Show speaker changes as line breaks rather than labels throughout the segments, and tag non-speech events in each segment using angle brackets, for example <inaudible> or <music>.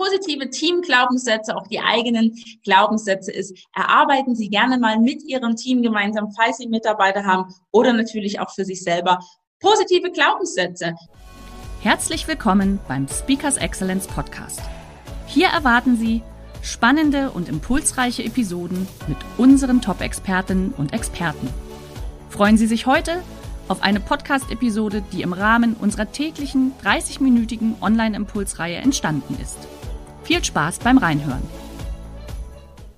positive Teamglaubenssätze, auch die eigenen Glaubenssätze ist, erarbeiten Sie gerne mal mit Ihrem Team gemeinsam, falls Sie Mitarbeiter haben oder natürlich auch für sich selber positive Glaubenssätze.
Herzlich willkommen beim Speakers Excellence Podcast. Hier erwarten Sie spannende und impulsreiche Episoden mit unseren Top-Expertinnen und Experten. Freuen Sie sich heute auf eine Podcast-Episode, die im Rahmen unserer täglichen 30-minütigen Online-Impulsreihe entstanden ist. Viel Spaß beim Reinhören.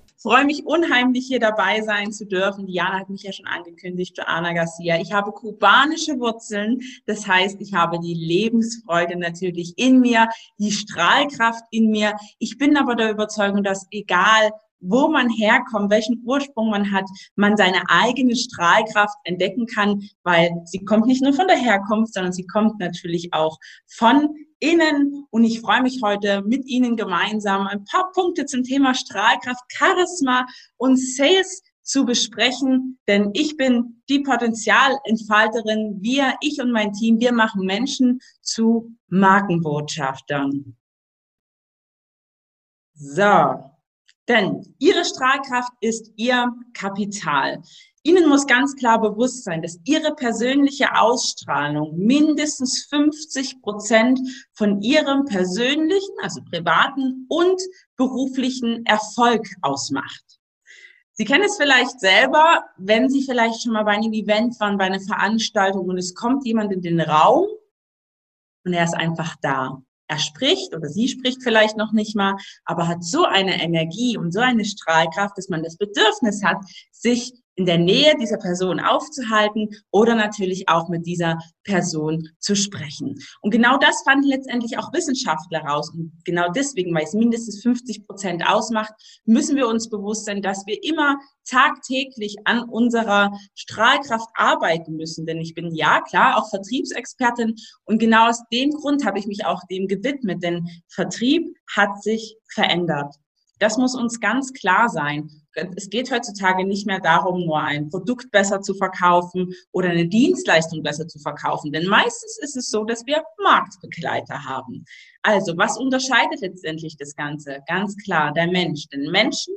Ich freue mich unheimlich, hier dabei sein zu dürfen. Diana hat mich ja schon angekündigt, Joana Garcia. Ich habe kubanische Wurzeln. Das heißt, ich habe die Lebensfreude natürlich in mir, die Strahlkraft in mir. Ich bin aber der Überzeugung, dass egal wo man herkommt, welchen Ursprung man hat, man seine eigene Strahlkraft entdecken kann, weil sie kommt nicht nur von der Herkunft, sondern sie kommt natürlich auch von innen. Und ich freue mich heute mit Ihnen gemeinsam ein paar Punkte zum Thema Strahlkraft, Charisma und Sales zu besprechen, denn ich bin die Potenzialentfalterin. Wir, ich und mein Team, wir machen Menschen zu Markenbotschaftern. So, denn ihre Strahlkraft ist ihr Kapital. Ihnen muss ganz klar bewusst sein, dass Ihre persönliche Ausstrahlung mindestens 50 Prozent von Ihrem persönlichen, also privaten und beruflichen Erfolg ausmacht. Sie kennen es vielleicht selber, wenn Sie vielleicht schon mal bei einem Event waren, bei einer Veranstaltung und es kommt jemand in den Raum und er ist einfach da er spricht oder sie spricht vielleicht noch nicht mal, aber hat so eine Energie und so eine Strahlkraft, dass man das Bedürfnis hat, sich in der Nähe dieser Person aufzuhalten oder natürlich auch mit dieser Person zu sprechen. Und genau das fanden letztendlich auch Wissenschaftler raus. Und genau deswegen, weil es mindestens 50 Prozent ausmacht, müssen wir uns bewusst sein, dass wir immer tagtäglich an unserer Strahlkraft arbeiten müssen. Denn ich bin ja klar auch Vertriebsexpertin und genau aus dem Grund habe ich mich auch dem gewidmet, denn Vertrieb hat sich verändert. Das muss uns ganz klar sein. Es geht heutzutage nicht mehr darum, nur ein Produkt besser zu verkaufen oder eine Dienstleistung besser zu verkaufen. Denn meistens ist es so, dass wir Marktbegleiter haben. Also, was unterscheidet letztendlich das Ganze? Ganz klar, der Mensch. Denn Menschen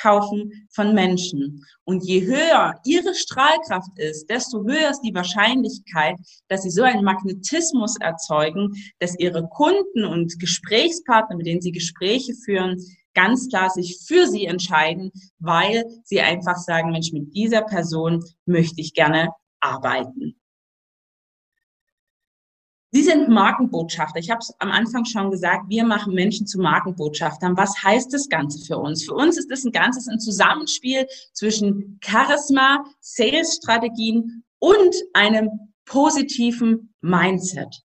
kaufen von Menschen. Und je höher ihre Strahlkraft ist, desto höher ist die Wahrscheinlichkeit, dass sie so einen Magnetismus erzeugen, dass ihre Kunden und Gesprächspartner, mit denen sie Gespräche führen, ganz klar sich für sie entscheiden, weil sie einfach sagen, Mensch, mit dieser Person möchte ich gerne arbeiten. Sie sind Markenbotschafter. Ich habe es am Anfang schon gesagt, wir machen Menschen zu Markenbotschaftern. Was heißt das Ganze für uns? Für uns ist es ein ganzes ein Zusammenspiel zwischen Charisma, Sales-Strategien und einem positiven Mindset.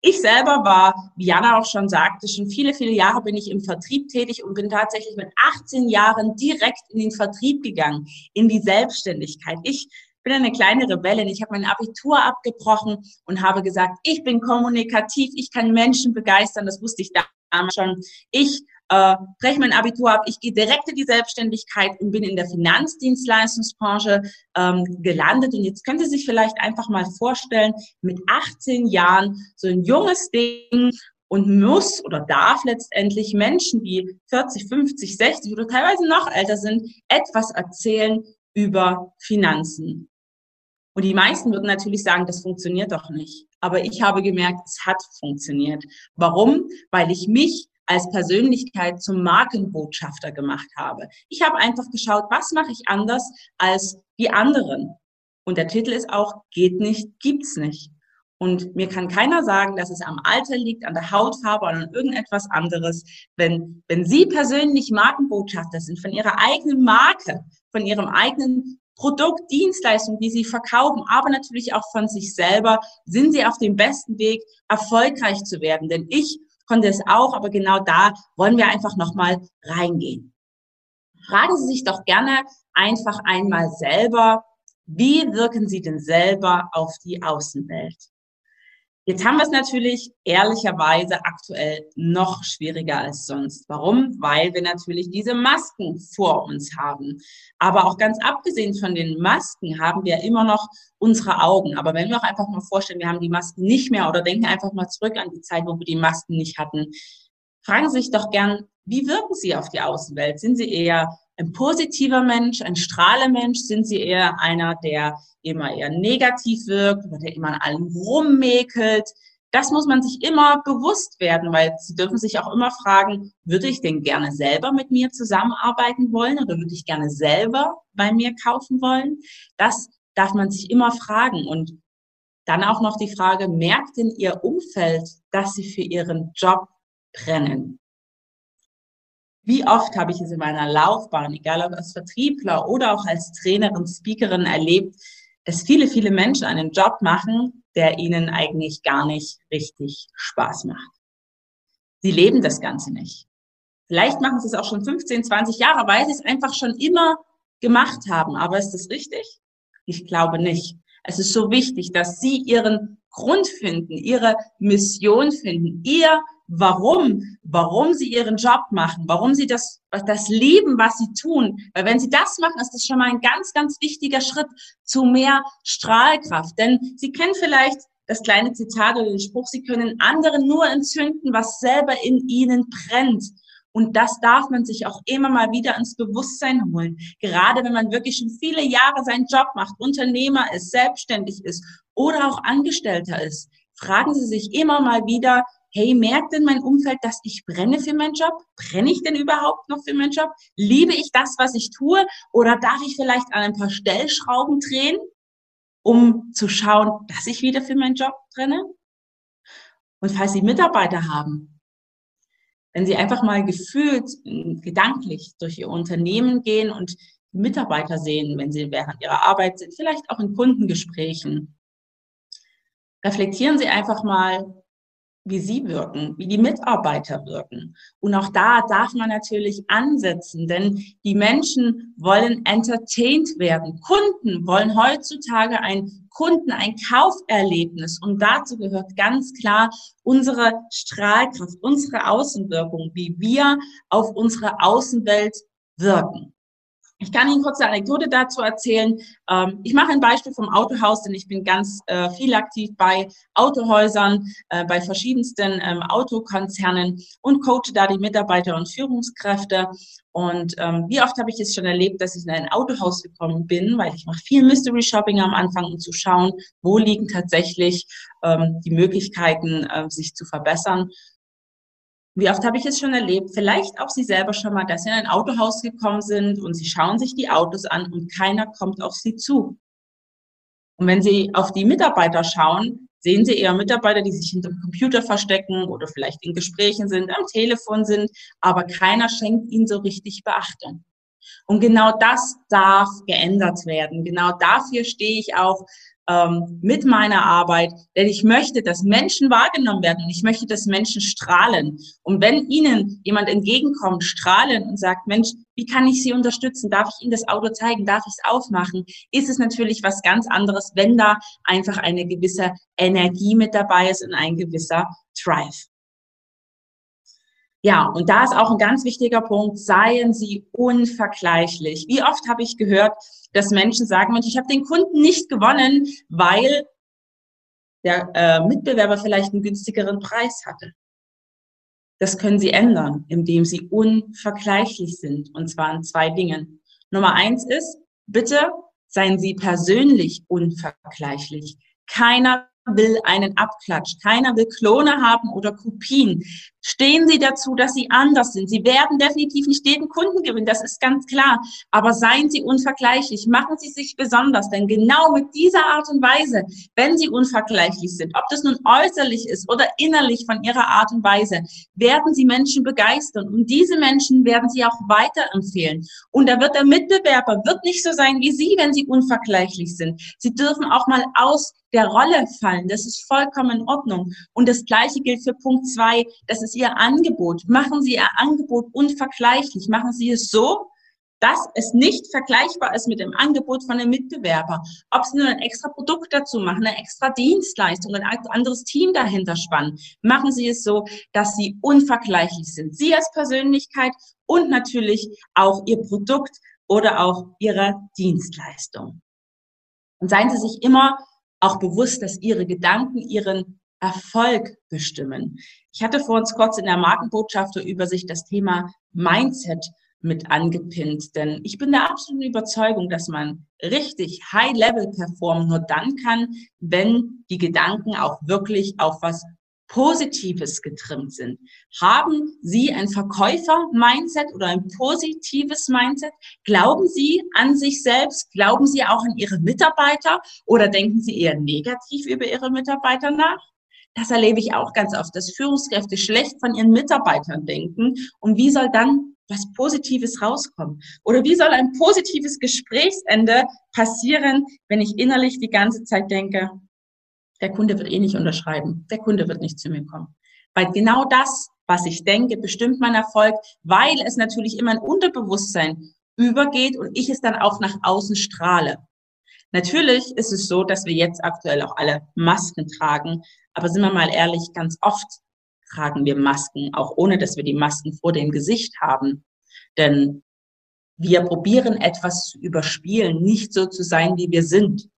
Ich selber war, wie Jana auch schon sagte, schon viele, viele Jahre bin ich im Vertrieb tätig und bin tatsächlich mit 18 Jahren direkt in den Vertrieb gegangen, in die Selbstständigkeit. Ich bin eine kleine Rebellin. Ich habe mein Abitur abgebrochen und habe gesagt, ich bin kommunikativ, ich kann Menschen begeistern. Das wusste ich damals schon. Ich äh, breche mein Abitur ab, ich gehe direkt in die Selbstständigkeit und bin in der Finanzdienstleistungsbranche ähm, gelandet. Und jetzt können Sie sich vielleicht einfach mal vorstellen, mit 18 Jahren so ein junges Ding und muss oder darf letztendlich Menschen, die 40, 50, 60 oder teilweise noch älter sind, etwas erzählen über Finanzen. Und die meisten würden natürlich sagen, das funktioniert doch nicht. Aber ich habe gemerkt, es hat funktioniert. Warum? Weil ich mich als Persönlichkeit zum Markenbotschafter gemacht habe. Ich habe einfach geschaut, was mache ich anders als die anderen. Und der Titel ist auch, geht nicht, gibt's nicht. Und mir kann keiner sagen, dass es am Alter liegt, an der Hautfarbe oder an irgendetwas anderes. Wenn, wenn Sie persönlich Markenbotschafter sind von Ihrer eigenen Marke, von Ihrem eigenen Produkt, Dienstleistung, die Sie verkaufen, aber natürlich auch von sich selber, sind Sie auf dem besten Weg, erfolgreich zu werden. Denn ich konnte es auch, aber genau da wollen wir einfach nochmal reingehen. Fragen Sie sich doch gerne einfach einmal selber, wie wirken Sie denn selber auf die Außenwelt? Jetzt haben wir es natürlich ehrlicherweise aktuell noch schwieriger als sonst. Warum? Weil wir natürlich diese Masken vor uns haben. Aber auch ganz abgesehen von den Masken haben wir immer noch unsere Augen. Aber wenn wir auch einfach mal vorstellen, wir haben die Masken nicht mehr oder denken einfach mal zurück an die Zeit, wo wir die Masken nicht hatten, fragen Sie sich doch gern, wie wirken Sie auf die Außenwelt? Sind Sie eher ein positiver Mensch, ein Strahlemensch? Sind Sie eher einer, der immer eher negativ wirkt oder der immer an allem rummäkelt? Das muss man sich immer bewusst werden, weil Sie dürfen sich auch immer fragen, würde ich denn gerne selber mit mir zusammenarbeiten wollen oder würde ich gerne selber bei mir kaufen wollen? Das darf man sich immer fragen. Und dann auch noch die Frage, merkt denn Ihr Umfeld, dass Sie für Ihren Job brennen? Wie oft habe ich es in meiner Laufbahn, egal ob als Vertriebler oder auch als Trainerin, Speakerin erlebt, dass viele, viele Menschen einen Job machen, der ihnen eigentlich gar nicht richtig Spaß macht. Sie leben das Ganze nicht. Vielleicht machen sie es auch schon 15, 20 Jahre, weil sie es einfach schon immer gemacht haben. Aber ist das richtig? Ich glaube nicht. Es ist so wichtig, dass sie ihren Grund finden, ihre Mission finden, ihr warum, warum sie ihren Job machen, warum sie das, das lieben, was sie tun. Weil wenn sie das machen, ist das schon mal ein ganz, ganz wichtiger Schritt zu mehr Strahlkraft. Denn sie kennen vielleicht das kleine Zitat oder den Spruch, sie können anderen nur entzünden, was selber in ihnen brennt. Und das darf man sich auch immer mal wieder ins Bewusstsein holen. Gerade wenn man wirklich schon viele Jahre seinen Job macht, Unternehmer ist, selbstständig ist oder auch Angestellter ist. Fragen Sie sich immer mal wieder, hey, merkt denn mein Umfeld, dass ich brenne für meinen Job? Brenne ich denn überhaupt noch für meinen Job? Liebe ich das, was ich tue? Oder darf ich vielleicht an ein paar Stellschrauben drehen, um zu schauen, dass ich wieder für meinen Job brenne? Und falls Sie Mitarbeiter haben, wenn Sie einfach mal gefühlt, gedanklich durch Ihr Unternehmen gehen und Mitarbeiter sehen, wenn Sie während Ihrer Arbeit sind, vielleicht auch in Kundengesprächen, reflektieren Sie einfach mal, wie sie wirken, wie die Mitarbeiter wirken. Und auch da darf man natürlich ansetzen, denn die Menschen wollen entertained werden. Kunden wollen heutzutage ein Kunden, ein Kauferlebnis. Und dazu gehört ganz klar unsere Strahlkraft, unsere Außenwirkung, wie wir auf unsere Außenwelt wirken. Ich kann Ihnen kurz eine Anekdote dazu erzählen. Ähm, ich mache ein Beispiel vom Autohaus, denn ich bin ganz äh, viel aktiv bei Autohäusern, äh, bei verschiedensten ähm, Autokonzernen und coache da die Mitarbeiter und Führungskräfte. Und ähm, wie oft habe ich es schon erlebt, dass ich in ein Autohaus gekommen bin, weil ich mache viel Mystery Shopping am Anfang, um zu schauen, wo liegen tatsächlich die Möglichkeiten, sich zu verbessern. Wie oft habe ich es schon erlebt, vielleicht auch Sie selber schon mal, dass Sie in ein Autohaus gekommen sind und Sie schauen sich die Autos an und keiner kommt auf Sie zu. Und wenn Sie auf die Mitarbeiter schauen, sehen Sie eher Mitarbeiter, die sich hinter dem Computer verstecken oder vielleicht in Gesprächen sind, am Telefon sind, aber keiner schenkt ihnen so richtig Beachtung. Und genau das darf geändert werden. Genau dafür stehe ich auch ähm, mit meiner Arbeit, denn ich möchte, dass Menschen wahrgenommen werden und ich möchte, dass Menschen strahlen. Und wenn Ihnen jemand entgegenkommt, strahlen und sagt, Mensch, wie kann ich Sie unterstützen? Darf ich Ihnen das Auto zeigen? Darf ich es aufmachen? Ist es natürlich was ganz anderes, wenn da einfach eine gewisse Energie mit dabei ist und ein gewisser Drive. Ja, und da ist auch ein ganz wichtiger Punkt, seien Sie unvergleichlich. Wie oft habe ich gehört, dass Menschen sagen, Mensch, ich habe den Kunden nicht gewonnen, weil der äh, Mitbewerber vielleicht einen günstigeren Preis hatte. Das können Sie ändern, indem Sie unvergleichlich sind, und zwar in zwei Dingen. Nummer eins ist, bitte seien Sie persönlich unvergleichlich. Keiner will einen Abklatsch. Keiner will Klone haben oder Kopien. Stehen Sie dazu, dass Sie anders sind. Sie werden definitiv nicht jeden Kunden gewinnen, das ist ganz klar. Aber seien Sie unvergleichlich. Machen Sie sich besonders, denn genau mit dieser Art und Weise, wenn Sie unvergleichlich sind, ob das nun äußerlich ist oder innerlich von Ihrer Art und Weise, werden Sie Menschen begeistern. Und diese Menschen werden Sie auch weiterempfehlen. Und da wird der Mitbewerber wird nicht so sein wie Sie, wenn Sie unvergleichlich sind. Sie dürfen auch mal aus der Rolle fallen. Das ist vollkommen in Ordnung. Und das Gleiche gilt für Punkt zwei. Das ist Ihr Angebot. Machen Sie Ihr Angebot unvergleichlich. Machen Sie es so, dass es nicht vergleichbar ist mit dem Angebot von einem Mitbewerber. Ob Sie nur ein extra Produkt dazu machen, eine extra Dienstleistung, ein anderes Team dahinter spannen, machen Sie es so, dass Sie unvergleichlich sind. Sie als Persönlichkeit und natürlich auch Ihr Produkt oder auch Ihre Dienstleistung. Und seien Sie sich immer auch bewusst, dass Ihre Gedanken Ihren Erfolg bestimmen. Ich hatte vor uns kurz in der Markenbotschafterübersicht das Thema Mindset mit angepinnt. Denn ich bin der absoluten Überzeugung, dass man richtig High-Level performen nur dann kann, wenn die Gedanken auch wirklich auf was Positives getrimmt sind. Haben Sie ein Verkäufer-Mindset oder ein positives Mindset? Glauben Sie an sich selbst? Glauben Sie auch an Ihre Mitarbeiter? Oder denken Sie eher negativ über Ihre Mitarbeiter nach? Das erlebe ich auch ganz oft, dass Führungskräfte schlecht von ihren Mitarbeitern denken. Und wie soll dann was Positives rauskommen? Oder wie soll ein positives Gesprächsende passieren, wenn ich innerlich die ganze Zeit denke, der Kunde wird eh nicht unterschreiben, der Kunde wird nicht zu mir kommen. Weil genau das, was ich denke, bestimmt mein Erfolg, weil es natürlich immer ein Unterbewusstsein übergeht und ich es dann auch nach außen strahle. Natürlich ist es so, dass wir jetzt aktuell auch alle Masken tragen, aber sind wir mal ehrlich, ganz oft tragen wir Masken, auch ohne dass wir die Masken vor dem Gesicht haben. Denn wir probieren etwas zu überspielen, nicht so zu sein, wie wir sind.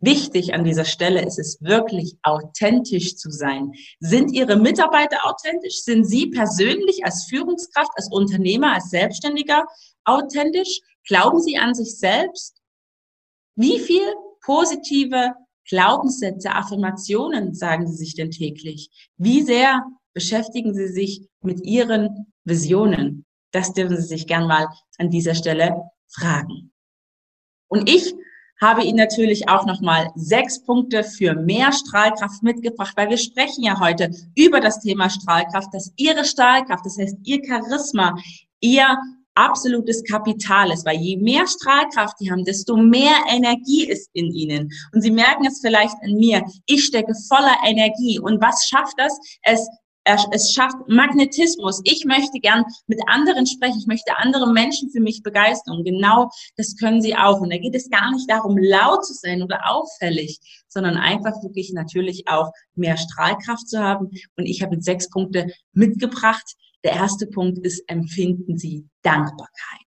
Wichtig an dieser Stelle ist es wirklich authentisch zu sein. Sind Ihre Mitarbeiter authentisch? Sind Sie persönlich als Führungskraft, als Unternehmer, als Selbstständiger authentisch? Glauben Sie an sich selbst? Wie viel positive Glaubenssätze, Affirmationen sagen Sie sich denn täglich? Wie sehr beschäftigen Sie sich mit Ihren Visionen? Das dürfen Sie sich gern mal an dieser Stelle fragen. Und ich habe Ihnen natürlich auch nochmal sechs Punkte für mehr Strahlkraft mitgebracht, weil wir sprechen ja heute über das Thema Strahlkraft, dass Ihre Strahlkraft, das heißt Ihr Charisma, Ihr absolutes Kapital ist, weil je mehr Strahlkraft die haben, desto mehr Energie ist in ihnen. Und Sie merken es vielleicht in mir, ich stecke voller Energie. Und was schafft das? Es es schafft Magnetismus. Ich möchte gern mit anderen sprechen. Ich möchte andere Menschen für mich begeistern. Und genau das können sie auch. Und da geht es gar nicht darum, laut zu sein oder auffällig, sondern einfach wirklich natürlich auch mehr Strahlkraft zu haben. Und ich habe jetzt sechs Punkte mitgebracht, der erste Punkt ist, empfinden Sie Dankbarkeit.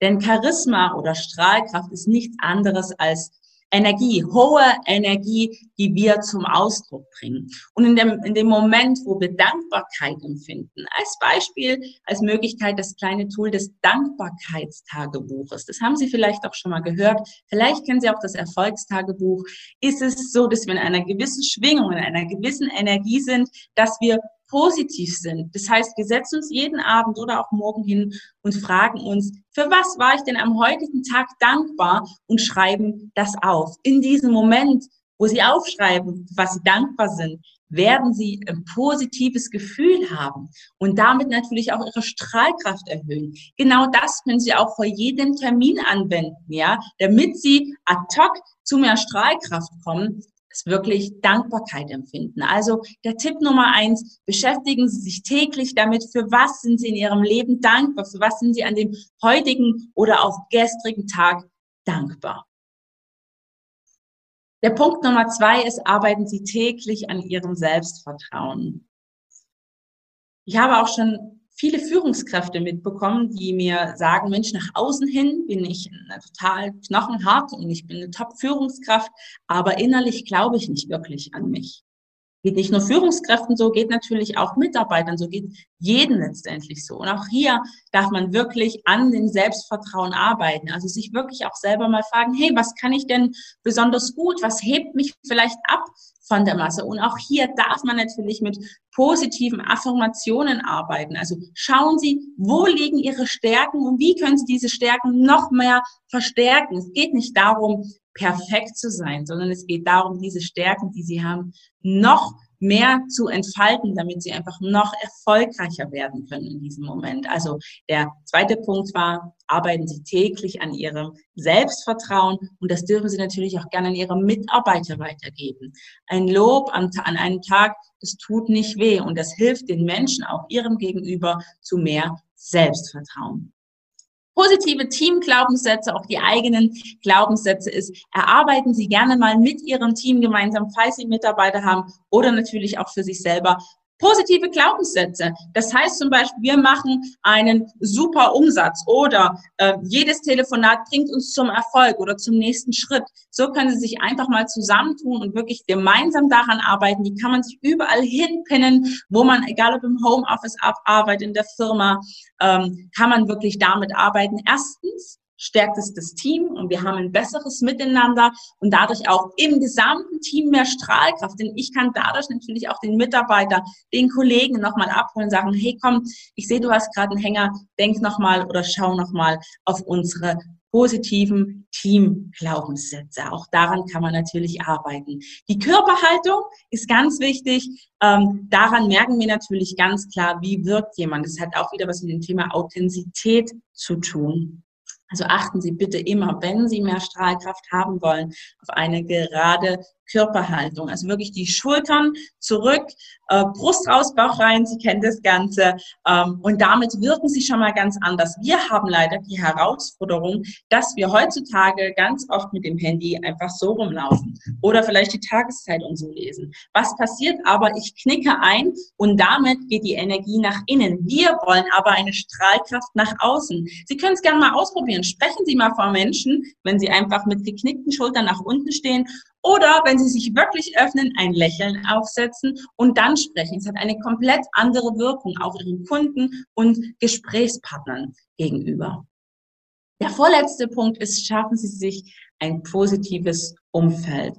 Denn Charisma oder Strahlkraft ist nichts anderes als Energie, hohe Energie, die wir zum Ausdruck bringen. Und in dem, in dem Moment, wo wir Dankbarkeit empfinden, als Beispiel, als Möglichkeit das kleine Tool des Dankbarkeitstagebuches, das haben Sie vielleicht auch schon mal gehört, vielleicht kennen Sie auch das Erfolgstagebuch, ist es so, dass wir in einer gewissen Schwingung, in einer gewissen Energie sind, dass wir positiv sind. Das heißt, wir setzen uns jeden Abend oder auch morgen hin und fragen uns, für was war ich denn am heutigen Tag dankbar und schreiben das auf. In diesem Moment, wo Sie aufschreiben, was Sie dankbar sind, werden Sie ein positives Gefühl haben und damit natürlich auch Ihre Strahlkraft erhöhen. Genau das können Sie auch vor jedem Termin anwenden, ja, damit Sie ad hoc zu mehr Strahlkraft kommen ist wirklich Dankbarkeit empfinden. Also der Tipp Nummer eins, beschäftigen Sie sich täglich damit, für was sind Sie in Ihrem Leben dankbar, für was sind Sie an dem heutigen oder auch gestrigen Tag dankbar. Der Punkt Nummer zwei ist, arbeiten Sie täglich an Ihrem Selbstvertrauen. Ich habe auch schon viele Führungskräfte mitbekommen, die mir sagen, Mensch, nach außen hin bin ich total knochenhart und ich bin eine Top-Führungskraft, aber innerlich glaube ich nicht wirklich an mich. Geht nicht nur Führungskräften so, geht natürlich auch Mitarbeitern so, geht jeden letztendlich so. Und auch hier darf man wirklich an dem Selbstvertrauen arbeiten. Also sich wirklich auch selber mal fragen, hey, was kann ich denn besonders gut? Was hebt mich vielleicht ab von der Masse? Und auch hier darf man natürlich mit positiven Affirmationen arbeiten. Also schauen Sie, wo liegen Ihre Stärken und wie können Sie diese Stärken noch mehr verstärken? Es geht nicht darum, perfekt zu sein, sondern es geht darum, diese Stärken, die sie haben, noch mehr zu entfalten, damit sie einfach noch erfolgreicher werden können in diesem Moment. Also der zweite Punkt war, arbeiten Sie täglich an Ihrem Selbstvertrauen und das dürfen Sie natürlich auch gerne an Ihre Mitarbeiter weitergeben. Ein Lob an, an einen Tag, das tut nicht weh und das hilft den Menschen auch Ihrem Gegenüber zu mehr Selbstvertrauen. Positive Teamglaubenssätze, auch die eigenen Glaubenssätze ist, erarbeiten Sie gerne mal mit Ihrem Team gemeinsam, falls Sie Mitarbeiter haben oder natürlich auch für sich selber positive Glaubenssätze. Das heißt zum Beispiel, wir machen einen super Umsatz oder äh, jedes Telefonat bringt uns zum Erfolg oder zum nächsten Schritt. So können Sie sich einfach mal zusammentun und wirklich gemeinsam daran arbeiten. Die kann man sich überall hinpinnen, wo man, egal ob im Homeoffice arbeitet, in der Firma, ähm, kann man wirklich damit arbeiten. Erstens, stärkt es das Team und wir haben ein besseres Miteinander und dadurch auch im gesamten Team mehr Strahlkraft. Denn ich kann dadurch natürlich auch den Mitarbeiter, den Kollegen nochmal abholen, sagen, hey komm, ich sehe, du hast gerade einen Hänger, denk nochmal oder schau nochmal auf unsere positiven Team-Glaubenssätze. Auch daran kann man natürlich arbeiten. Die Körperhaltung ist ganz wichtig. Ähm, daran merken wir natürlich ganz klar, wie wirkt jemand. Das hat auch wieder was mit dem Thema Authentizität zu tun. Also achten Sie bitte immer, wenn Sie mehr Strahlkraft haben wollen, auf eine gerade Körperhaltung. Also wirklich die Schultern zurück, äh, Brust raus, Bauch rein. Sie kennen das Ganze. Ähm, und damit wirken Sie schon mal ganz anders. Wir haben leider die Herausforderung, dass wir heutzutage ganz oft mit dem Handy einfach so rumlaufen oder vielleicht die Tageszeitung so lesen. Was passiert aber? Ich knicke ein und damit geht die Energie nach innen. Wir wollen aber eine Strahlkraft nach außen. Sie können es gerne mal ausprobieren. Sprechen Sie mal vor Menschen, wenn Sie einfach mit geknickten Schultern nach unten stehen oder wenn Sie sich wirklich öffnen, ein Lächeln aufsetzen und dann sprechen. Es hat eine komplett andere Wirkung auch Ihren Kunden und Gesprächspartnern gegenüber. Der vorletzte Punkt ist, schaffen Sie sich ein positives Umfeld.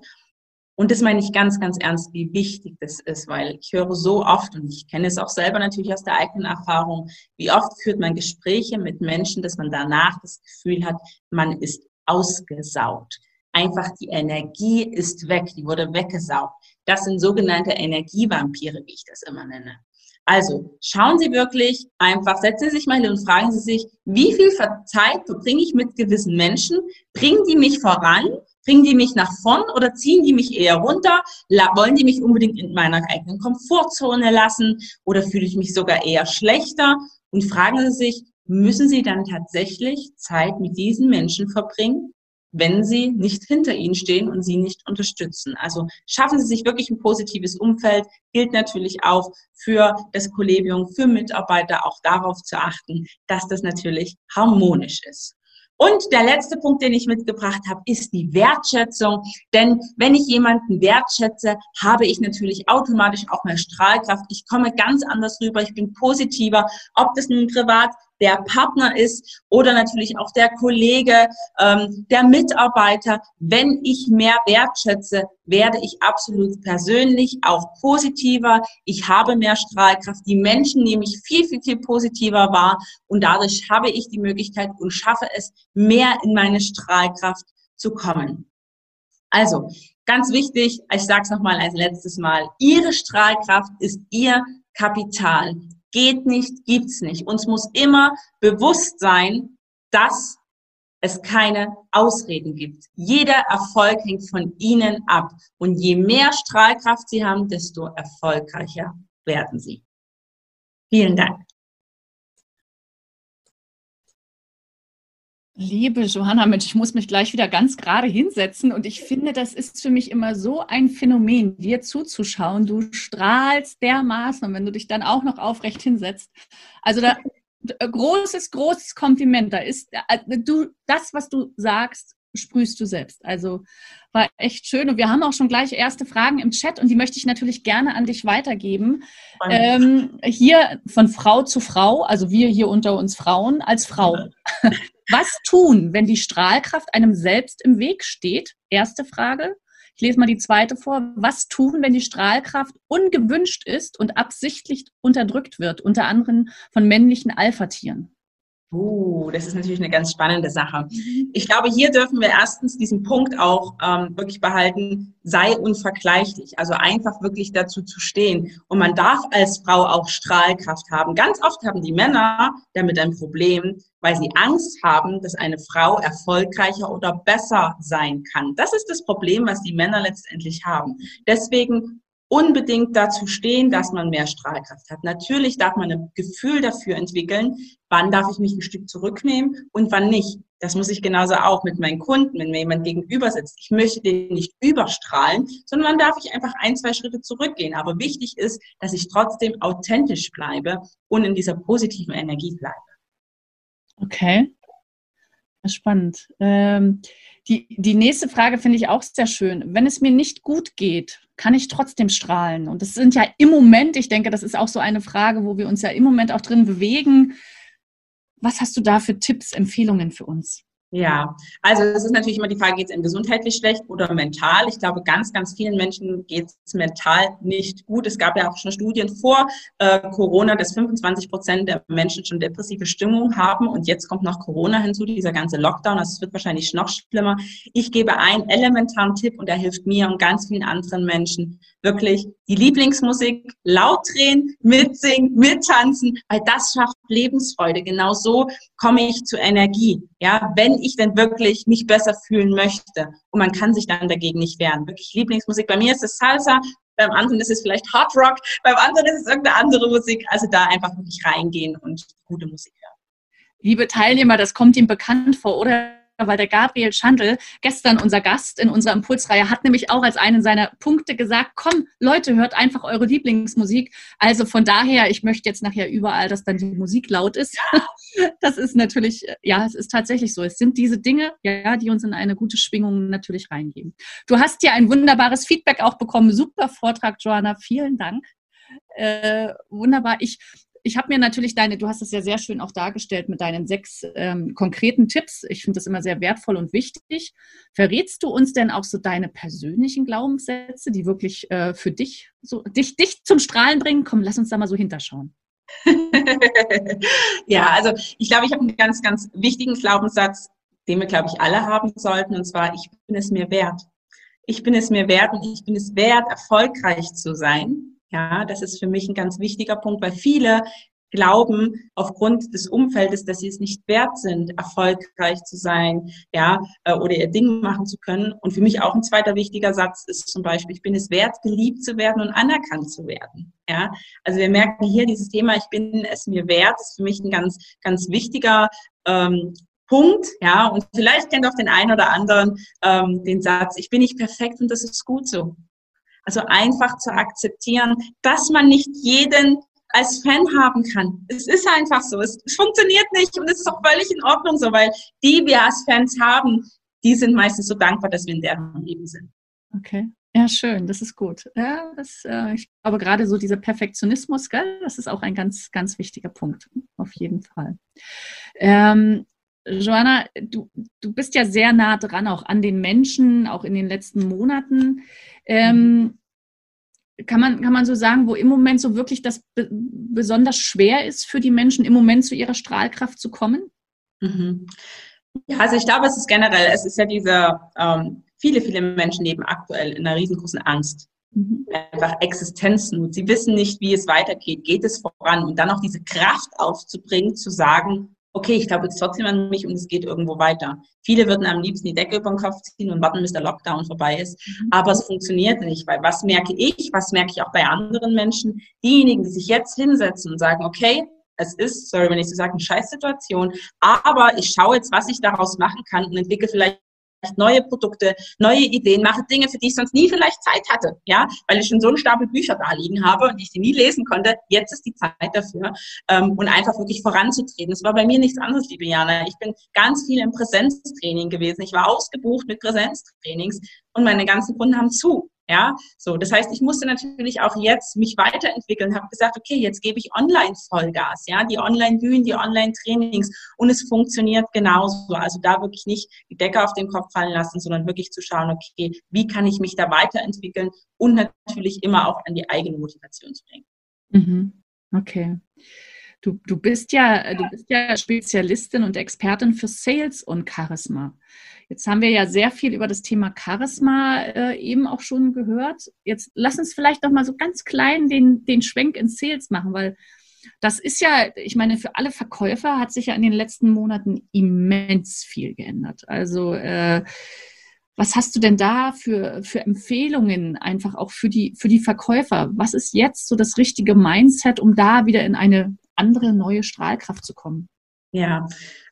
Und das meine ich ganz, ganz ernst, wie wichtig das ist, weil ich höre so oft und ich kenne es auch selber natürlich aus der eigenen Erfahrung, wie oft führt man Gespräche mit Menschen, dass man danach das Gefühl hat, man ist ausgesaugt einfach die Energie ist weg, die wurde weggesaugt. Das sind sogenannte Energievampire, wie ich das immer nenne. Also schauen Sie wirklich einfach, setzen Sie sich mal hin und fragen Sie sich, wie viel Zeit verbringe ich mit gewissen Menschen? Bringen die mich voran? Bringen die mich nach vorn oder ziehen die mich eher runter? Wollen die mich unbedingt in meiner eigenen Komfortzone lassen oder fühle ich mich sogar eher schlechter? Und fragen Sie sich, müssen Sie dann tatsächlich Zeit mit diesen Menschen verbringen? Wenn sie nicht hinter ihnen stehen und sie nicht unterstützen. Also schaffen Sie sich wirklich ein positives Umfeld, gilt natürlich auch für das Kollegium, für Mitarbeiter, auch darauf zu achten, dass das natürlich harmonisch ist. Und der letzte Punkt, den ich mitgebracht habe, ist die Wertschätzung. Denn wenn ich jemanden wertschätze, habe ich natürlich automatisch auch mehr Strahlkraft. Ich komme ganz anders rüber. Ich bin positiver, ob das nun privat der Partner ist oder natürlich auch der Kollege, ähm, der Mitarbeiter. Wenn ich mehr wertschätze, werde ich absolut persönlich auch positiver. Ich habe mehr Strahlkraft. Die Menschen nehme ich viel, viel, viel positiver wahr und dadurch habe ich die Möglichkeit und schaffe es, mehr in meine Strahlkraft zu kommen. Also, ganz wichtig, ich sage es nochmal als letztes Mal, Ihre Strahlkraft ist Ihr Kapital geht nicht, gibt's nicht. Uns muss immer bewusst sein, dass es keine Ausreden gibt. Jeder Erfolg hängt von Ihnen ab. Und je mehr Strahlkraft Sie haben, desto erfolgreicher werden Sie. Vielen Dank.
Liebe Johanna, Mensch, ich muss mich gleich wieder ganz gerade hinsetzen und ich finde, das ist für mich immer so ein Phänomen, dir zuzuschauen. Du strahlst dermaßen und wenn du dich dann auch noch aufrecht hinsetzt. Also da großes, großes Kompliment. Da ist äh, du das, was du sagst, sprühst du selbst. Also war echt schön. Und wir haben auch schon gleich erste Fragen im Chat und die möchte ich natürlich gerne an dich weitergeben. Ähm, hier von Frau zu Frau, also wir hier unter uns Frauen als Frau. <laughs> Was tun, wenn die Strahlkraft einem selbst im Weg steht? Erste Frage. Ich lese mal die zweite vor. Was tun, wenn die Strahlkraft ungewünscht ist und absichtlich unterdrückt wird, unter anderem von männlichen Alpha-Tieren?
Uh, das ist natürlich eine ganz spannende Sache. Mhm. Ich glaube, hier dürfen wir erstens diesen Punkt auch ähm, wirklich behalten, sei unvergleichlich. Also einfach wirklich dazu zu stehen. Und man darf als Frau auch Strahlkraft haben. Ganz oft haben die Männer damit ein Problem, weil sie Angst haben, dass eine Frau erfolgreicher oder besser sein kann. Das ist das Problem, was die Männer letztendlich haben. Deswegen unbedingt dazu stehen, dass man mehr Strahlkraft hat. Natürlich darf man ein Gefühl dafür entwickeln, wann darf ich mich ein Stück zurücknehmen und wann nicht. Das muss ich genauso auch mit meinen Kunden, wenn mir jemand gegenüber sitzt. Ich möchte den nicht überstrahlen, sondern dann darf ich einfach ein, zwei Schritte zurückgehen. Aber wichtig ist, dass ich trotzdem authentisch bleibe und in dieser positiven Energie bleibe.
Okay. Spannend. Ähm, die, die nächste Frage finde ich auch sehr schön. Wenn es mir nicht gut geht, kann ich trotzdem strahlen? Und das sind ja im Moment, ich denke, das ist auch so eine Frage, wo wir uns ja im Moment auch drin bewegen. Was hast du da für Tipps, Empfehlungen für uns?
Ja, also es ist natürlich immer die Frage, geht es ihm gesundheitlich schlecht oder mental? Ich glaube, ganz, ganz vielen Menschen geht es mental nicht gut. Es gab ja auch schon Studien vor äh, Corona, dass 25 Prozent der Menschen schon depressive Stimmung haben und jetzt kommt noch Corona hinzu, dieser ganze Lockdown. Also es wird wahrscheinlich noch schlimmer. Ich gebe einen elementaren Tipp und der hilft mir und ganz vielen anderen Menschen wirklich die Lieblingsmusik laut drehen, mitsingen, mittanzen, weil das schafft Lebensfreude. Genau so komme ich zu Energie. Ja, wenn ich denn wirklich mich besser fühlen möchte. Und man kann sich dann dagegen nicht wehren. Wirklich Lieblingsmusik. Bei mir ist es Salsa, beim anderen ist es vielleicht Hard Rock, beim anderen ist es irgendeine andere Musik. Also da einfach wirklich reingehen und gute Musik hören.
Liebe Teilnehmer, das kommt Ihnen bekannt vor, oder? Weil der Gabriel Schandl, gestern unser Gast in unserer Impulsreihe, hat nämlich auch als einen seiner Punkte gesagt, komm, Leute, hört einfach eure Lieblingsmusik. Also von daher, ich möchte jetzt nachher überall, dass dann die Musik laut ist. <laughs> Das ist natürlich, ja, es ist tatsächlich so. Es sind diese Dinge, ja, die uns in eine gute Schwingung natürlich reingeben. Du hast hier ein wunderbares Feedback auch bekommen. Super Vortrag, Joanna. Vielen Dank. Äh, wunderbar. Ich ich habe mir natürlich deine, du hast es ja sehr schön auch dargestellt mit deinen sechs ähm, konkreten Tipps. Ich finde das immer sehr wertvoll und wichtig. Verrätst du uns denn auch so deine persönlichen Glaubenssätze, die wirklich äh, für dich so dich, dich zum Strahlen bringen? Komm, lass uns da mal so hinterschauen. <laughs>
ja, also ich glaube, ich habe einen ganz, ganz wichtigen Glaubenssatz, den wir, glaube ich, alle haben sollten, und zwar, ich bin es mir wert. Ich bin es mir wert und ich bin es wert, erfolgreich zu sein. Ja, das ist für mich ein ganz wichtiger Punkt, weil viele glauben aufgrund des Umfeldes, dass sie es nicht wert sind, erfolgreich zu sein, ja, äh, oder ihr Ding machen zu können. Und für mich auch ein zweiter wichtiger Satz ist zum Beispiel, ich bin es wert, geliebt zu werden und anerkannt zu werden. Ja, also wir merken hier dieses Thema, ich bin es mir wert, ist für mich ein ganz, ganz wichtiger ähm, Punkt, ja, und vielleicht kennt auch den einen oder anderen ähm, den Satz, ich bin nicht perfekt und das ist gut so. Also einfach zu akzeptieren, dass man nicht jeden als Fan haben kann. Es ist einfach so. Es, funktioniert nicht und es ist auch völlig in Ordnung so, weil die wir als Fans haben, die sind meistens so dankbar, dass wir in deren Leben sind.
Okay. Ja, schön, das ist gut. Ja, das, äh, ich glaube, gerade so dieser Perfektionismus, gell, das ist auch ein ganz, ganz wichtiger Punkt, auf jeden Fall. Ähm, Joanna, du, du bist ja sehr nah dran, auch an den Menschen, auch in den letzten Monaten. Ähm, kann, man, kann man so sagen, wo im Moment so wirklich das be besonders schwer ist für die Menschen, im Moment zu ihrer Strahlkraft zu kommen?
Mhm. Ja, also ich glaube, es ist generell, es ist ja diese, ähm, viele, viele Menschen leben aktuell in einer riesengroßen Angst. Mhm. Einfach Existenznot. Sie wissen nicht, wie es weitergeht. Geht es voran? Und dann auch diese Kraft aufzubringen, zu sagen, okay, ich glaube jetzt trotzdem an mich und es geht irgendwo weiter. Viele würden am liebsten die Decke über den Kopf ziehen und warten, bis der Lockdown vorbei ist. Mhm. Aber es funktioniert nicht, weil was merke ich, was merke ich auch bei anderen Menschen? Diejenigen, die sich jetzt hinsetzen und sagen, okay, es ist, sorry, wenn ich so sage, eine Scheißsituation, aber ich schaue jetzt, was ich daraus machen kann und entwickle vielleicht neue Produkte, neue Ideen, mache Dinge, für die ich sonst nie vielleicht Zeit hatte, ja, weil ich schon so einen Stapel Bücher da liegen habe und ich sie nie lesen konnte. Jetzt ist die Zeit dafür ähm, und einfach wirklich voranzutreten. Es war bei mir nichts anderes, liebe Jana. Ich bin ganz viel im Präsenztraining gewesen. Ich war ausgebucht mit Präsenztrainings und meine ganzen Kunden haben zu. Ja, so. Das heißt, ich musste natürlich auch jetzt mich weiterentwickeln, habe gesagt, okay, jetzt gebe ich online Vollgas, ja, die Online-Bühnen, die Online-Trainings und es funktioniert genauso. Also da wirklich nicht die Decke auf den Kopf fallen lassen, sondern wirklich zu schauen, okay, wie kann ich mich da weiterentwickeln und natürlich immer auch an die eigene Motivation zu denken.
Mhm. Okay. Du, du, bist ja, du bist ja Spezialistin und Expertin für Sales und Charisma. Jetzt haben wir ja sehr viel über das Thema Charisma äh, eben auch schon gehört. Jetzt lass uns vielleicht noch mal so ganz klein den, den Schwenk in Sales machen, weil das ist ja, ich meine, für alle Verkäufer hat sich ja in den letzten Monaten immens viel geändert. Also äh, was hast du denn da für, für Empfehlungen einfach auch für die, für die Verkäufer? Was ist jetzt so das richtige Mindset, um da wieder in eine andere neue Strahlkraft zu kommen?
Ja,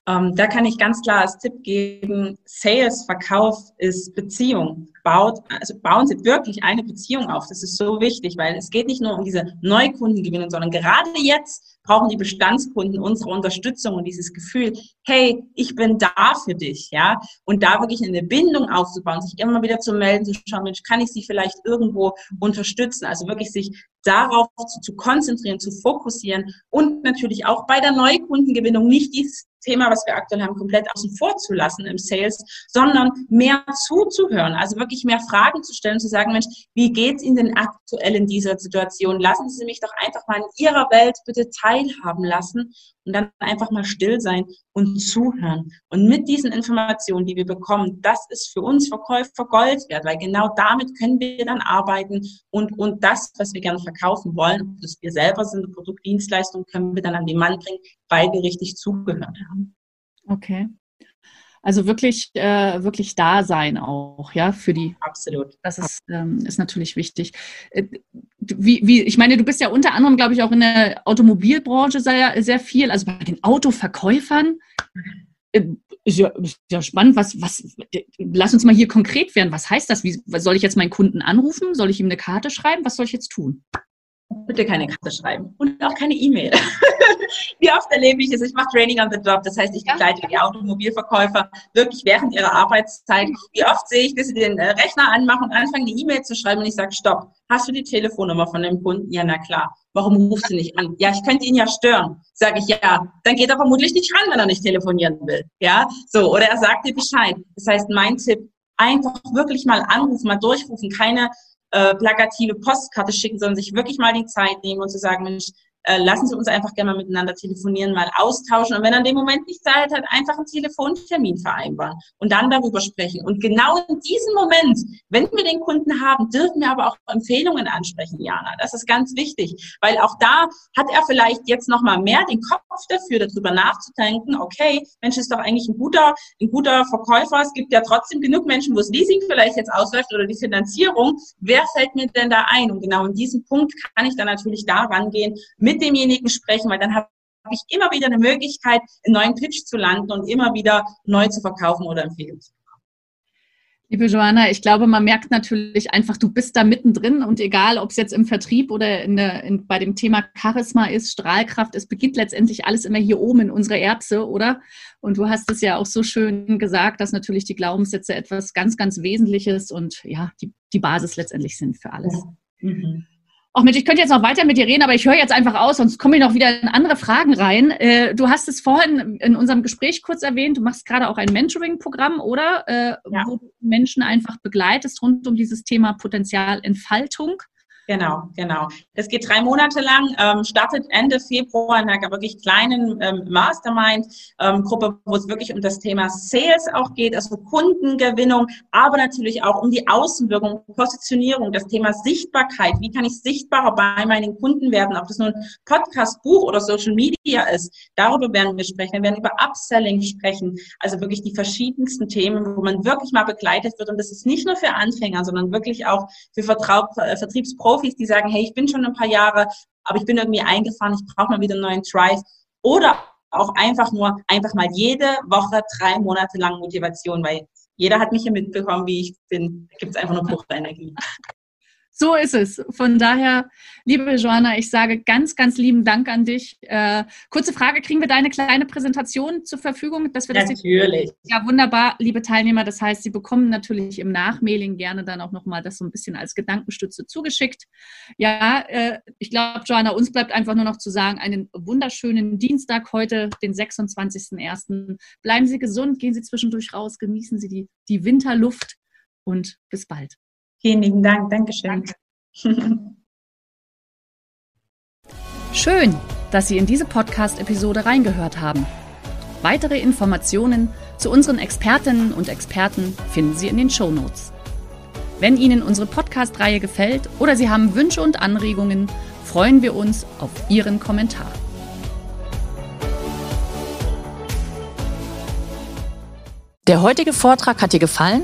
ähm, da kann ich ganz klar als Tipp geben, Sales, Verkauf ist Beziehung. Baut, also bauen Sie wirklich eine Beziehung auf. Das ist so wichtig, weil es geht nicht nur um diese Neukundengewinnung, sondern gerade jetzt brauchen die Bestandskunden unsere Unterstützung und dieses Gefühl, hey, ich bin da für dich, ja. Und da wirklich eine Bindung aufzubauen, sich immer wieder zu melden, zu schauen, Mensch, kann ich sie vielleicht irgendwo unterstützen? Also wirklich sich darauf zu, zu konzentrieren, zu fokussieren und natürlich auch bei der Neukundengewinnung nicht dieses Thema, was wir aktuell haben, komplett außen vor zu lassen im Sales, sondern mehr zuzuhören, also wirklich mehr Fragen zu stellen, zu sagen, Mensch, wie geht's Ihnen denn aktuell in dieser Situation? Lassen Sie mich doch einfach mal in Ihrer Welt bitte teilhaben lassen und dann einfach mal still sein und zuhören. Und mit diesen Informationen, die wir bekommen, das ist für uns Verkäufer Gold wert, weil genau damit können wir dann arbeiten und, und das, was wir gerne verkaufen wollen, ob das wir selber sind, Produktdienstleistungen, können wir dann an den Mann bringen, weil wir richtig zugehört haben.
Okay. Also wirklich, äh, wirklich da sein auch, ja, für die.
Absolut.
Das ist, ähm, ist natürlich wichtig. Äh, wie, wie, ich meine, du bist ja unter anderem, glaube ich, auch in der Automobilbranche sehr, sehr viel, also bei den Autoverkäufern. Äh, ist, ja, ist ja spannend. Was, was, lass uns mal hier konkret werden. Was heißt das? Wie, soll ich jetzt meinen Kunden anrufen? Soll ich ihm eine Karte schreiben? Was soll ich jetzt tun?
Bitte keine Karte schreiben und auch keine E-Mail. <laughs> Wie oft erlebe ich es? Ich mache Training on the Job. Das heißt, ich begleite die Automobilverkäufer wirklich während ihrer Arbeitszeit. Wie oft sehe ich, dass sie den äh, Rechner anmachen und anfangen, die E-Mail zu schreiben und ich sage, stopp, hast du die Telefonnummer von dem Kunden? Ja, na klar. Warum rufst du nicht an? Ja, ich könnte ihn ja stören. Sage ich, ja, dann geht er vermutlich nicht ran, wenn er nicht telefonieren will. Ja, so. Oder er sagt dir Bescheid. Das heißt, mein Tipp, einfach wirklich mal anrufen, mal durchrufen, keine äh, plakative Postkarte schicken, sondern sich wirklich mal die Zeit nehmen und zu sagen, Mensch, lassen Sie uns einfach gerne mal miteinander telefonieren, mal austauschen. Und wenn in dem Moment nicht Zeit hat, einfach einen Telefontermin vereinbaren und dann darüber sprechen. Und genau in diesem Moment, wenn wir den Kunden haben, dürfen wir aber auch Empfehlungen ansprechen, Jana. Das ist ganz wichtig, weil auch da hat er vielleicht jetzt noch mal mehr den Kopf dafür, darüber nachzudenken. Okay, Mensch ist doch eigentlich ein guter, ein guter Verkäufer. Es gibt ja trotzdem genug Menschen, wo das Leasing vielleicht jetzt ausläuft oder die Finanzierung. Wer fällt mir denn da ein? Und genau in diesem Punkt kann ich dann natürlich da rangehen, mit mit demjenigen sprechen, weil dann habe ich immer wieder eine Möglichkeit, einen neuen Pitch zu landen und immer wieder neu zu verkaufen oder empfehlen zu
Liebe Joanna, ich glaube, man merkt natürlich einfach, du bist da mittendrin und egal, ob es jetzt im Vertrieb oder in der, in, bei dem Thema Charisma ist, Strahlkraft, es beginnt letztendlich alles immer hier oben in unserer Erbse, oder? Und du hast es ja auch so schön gesagt, dass natürlich die Glaubenssätze etwas ganz, ganz Wesentliches und ja, die, die Basis letztendlich sind für alles. Mhm. Ach Mensch, ich könnte jetzt noch weiter mit dir reden, aber ich höre jetzt einfach aus, sonst komme ich noch wieder in andere Fragen rein. Äh, du hast es vorhin in unserem Gespräch kurz erwähnt, du machst gerade auch ein Mentoring-Programm, oder? Äh, ja. Wo du Menschen einfach begleitest rund um dieses Thema Potenzialentfaltung.
Genau, genau. Das geht drei Monate lang, ähm, startet Ende Februar in einer wirklich kleinen ähm, Mastermind-Gruppe, ähm, wo es wirklich um das Thema Sales auch geht, also Kundengewinnung, aber natürlich auch um die Außenwirkung, Positionierung, das Thema Sichtbarkeit. Wie kann ich sichtbarer bei meinen Kunden werden, ob das nun Podcast, Buch oder Social Media ist. Darüber werden wir sprechen. Wir werden über Upselling sprechen, also wirklich die verschiedensten Themen, wo man wirklich mal begleitet wird. Und das ist nicht nur für Anfänger, sondern wirklich auch für Vertrau äh, Vertriebsprofis Profis, die sagen, hey, ich bin schon ein paar Jahre, aber ich bin irgendwie eingefahren, ich brauche mal wieder einen neuen Drive. Oder auch einfach nur, einfach mal jede Woche drei Monate lang Motivation, weil jeder hat mich hier mitbekommen, wie ich bin. Da gibt es einfach nur pure Energie.
So ist es. Von daher, liebe Joanna, ich sage ganz, ganz lieben Dank an dich. Äh, kurze Frage, kriegen wir deine kleine Präsentation zur Verfügung?
Dass wir das natürlich.
ja, wunderbar, liebe Teilnehmer. Das heißt, Sie bekommen natürlich im Nachmailing gerne dann auch nochmal das so ein bisschen als Gedankenstütze zugeschickt. Ja, äh, ich glaube, Joanna, uns bleibt einfach nur noch zu sagen, einen wunderschönen Dienstag heute, den 26.01. Bleiben Sie gesund, gehen Sie zwischendurch raus, genießen Sie die, die Winterluft und bis bald.
Vielen lieben Dank. Dankeschön. Danke. <laughs>
Schön, dass Sie in diese Podcast-Episode reingehört haben. Weitere Informationen zu unseren Expertinnen und Experten finden Sie in den Show Notes. Wenn Ihnen unsere Podcast-Reihe gefällt oder Sie haben Wünsche und Anregungen, freuen wir uns auf Ihren Kommentar. Der heutige Vortrag hat dir gefallen?